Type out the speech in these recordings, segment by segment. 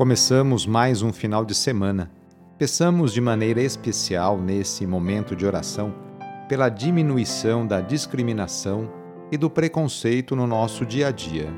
Começamos mais um final de semana. Peçamos de maneira especial nesse momento de oração pela diminuição da discriminação e do preconceito no nosso dia a dia.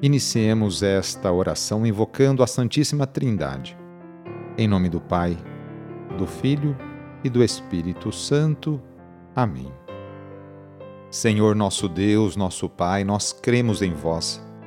Iniciemos esta oração invocando a Santíssima Trindade. Em nome do Pai, do Filho e do Espírito Santo. Amém. Senhor nosso Deus, nosso Pai, nós cremos em vós,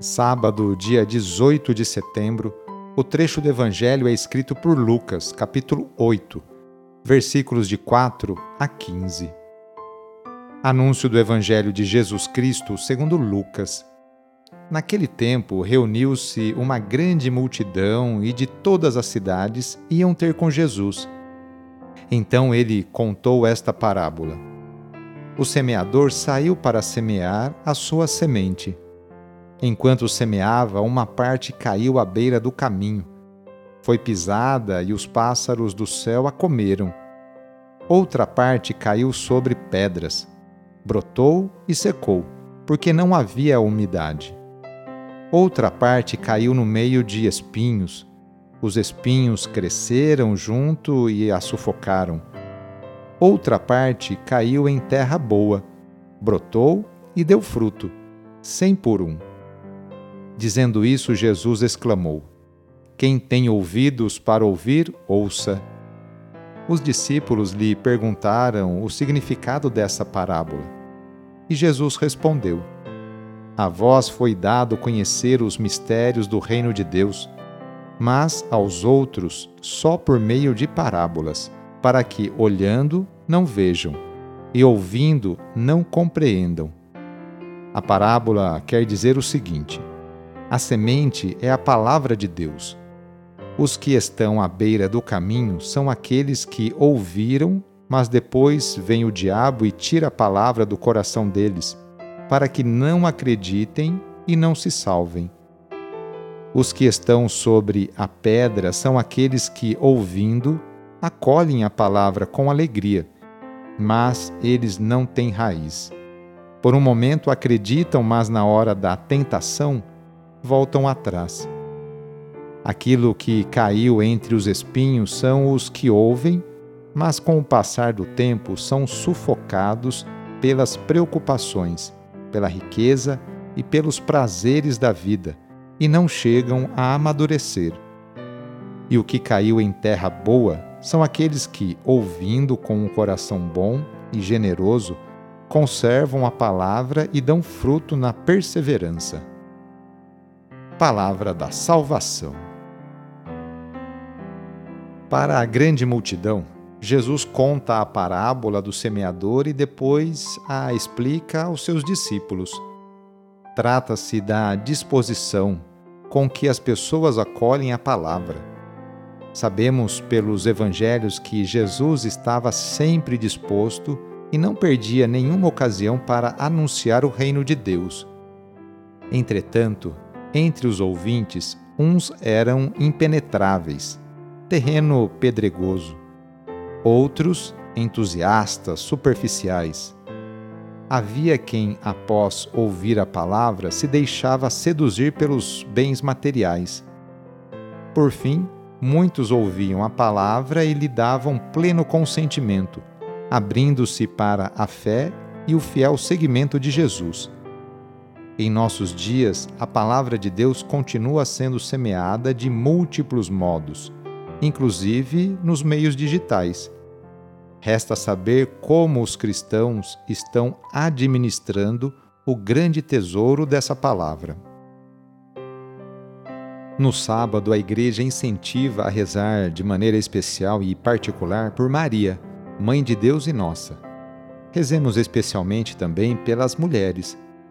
Sábado, dia 18 de setembro, o trecho do Evangelho é escrito por Lucas, capítulo 8, versículos de 4 a 15. Anúncio do Evangelho de Jesus Cristo segundo Lucas. Naquele tempo reuniu-se uma grande multidão e de todas as cidades iam ter com Jesus. Então ele contou esta parábola. O semeador saiu para semear a sua semente. Enquanto semeava, uma parte caiu à beira do caminho. Foi pisada e os pássaros do céu a comeram. Outra parte caiu sobre pedras. Brotou e secou, porque não havia umidade. Outra parte caiu no meio de espinhos. Os espinhos cresceram junto e a sufocaram. Outra parte caiu em terra boa, brotou e deu fruto, cem por um. Dizendo isso, Jesus exclamou: Quem tem ouvidos para ouvir, ouça. Os discípulos lhe perguntaram o significado dessa parábola. E Jesus respondeu: a vós foi dado conhecer os mistérios do reino de Deus, mas aos outros só por meio de parábolas, para que, olhando, não vejam, e ouvindo, não compreendam. A parábola quer dizer o seguinte: a semente é a palavra de Deus. Os que estão à beira do caminho são aqueles que ouviram, mas depois vem o diabo e tira a palavra do coração deles para que não acreditem e não se salvem. Os que estão sobre a pedra são aqueles que, ouvindo, acolhem a palavra com alegria, mas eles não têm raiz. Por um momento acreditam, mas na hora da tentação voltam atrás. Aquilo que caiu entre os espinhos são os que ouvem, mas com o passar do tempo são sufocados pelas preocupações pela riqueza e pelos prazeres da vida, e não chegam a amadurecer. E o que caiu em terra boa são aqueles que, ouvindo com um coração bom e generoso, conservam a palavra e dão fruto na perseverança. Palavra da Salvação. Para a grande multidão, Jesus conta a parábola do semeador e depois a explica aos seus discípulos. Trata-se da disposição com que as pessoas acolhem a palavra. Sabemos pelos evangelhos que Jesus estava sempre disposto e não perdia nenhuma ocasião para anunciar o reino de Deus. Entretanto, entre os ouvintes, uns eram impenetráveis, terreno pedregoso outros entusiastas superficiais. Havia quem, após ouvir a palavra, se deixava seduzir pelos bens materiais. Por fim, muitos ouviam a palavra e lhe davam pleno consentimento, abrindo-se para a fé e o fiel seguimento de Jesus. Em nossos dias, a palavra de Deus continua sendo semeada de múltiplos modos inclusive nos meios digitais. Resta saber como os cristãos estão administrando o grande tesouro dessa palavra. No sábado, a igreja incentiva a rezar de maneira especial e particular por Maria, Mãe de Deus e nossa. Rezemos especialmente também pelas mulheres,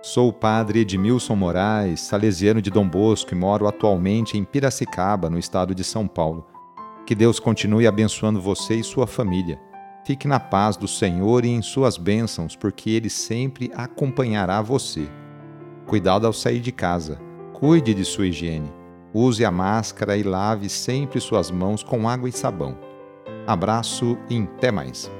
Sou o padre Edmilson Moraes, salesiano de Dom Bosco e moro atualmente em Piracicaba, no estado de São Paulo. Que Deus continue abençoando você e sua família. Fique na paz do Senhor e em suas bênçãos, porque Ele sempre acompanhará você. Cuidado ao sair de casa. Cuide de sua higiene. Use a máscara e lave sempre suas mãos com água e sabão. Abraço e até mais.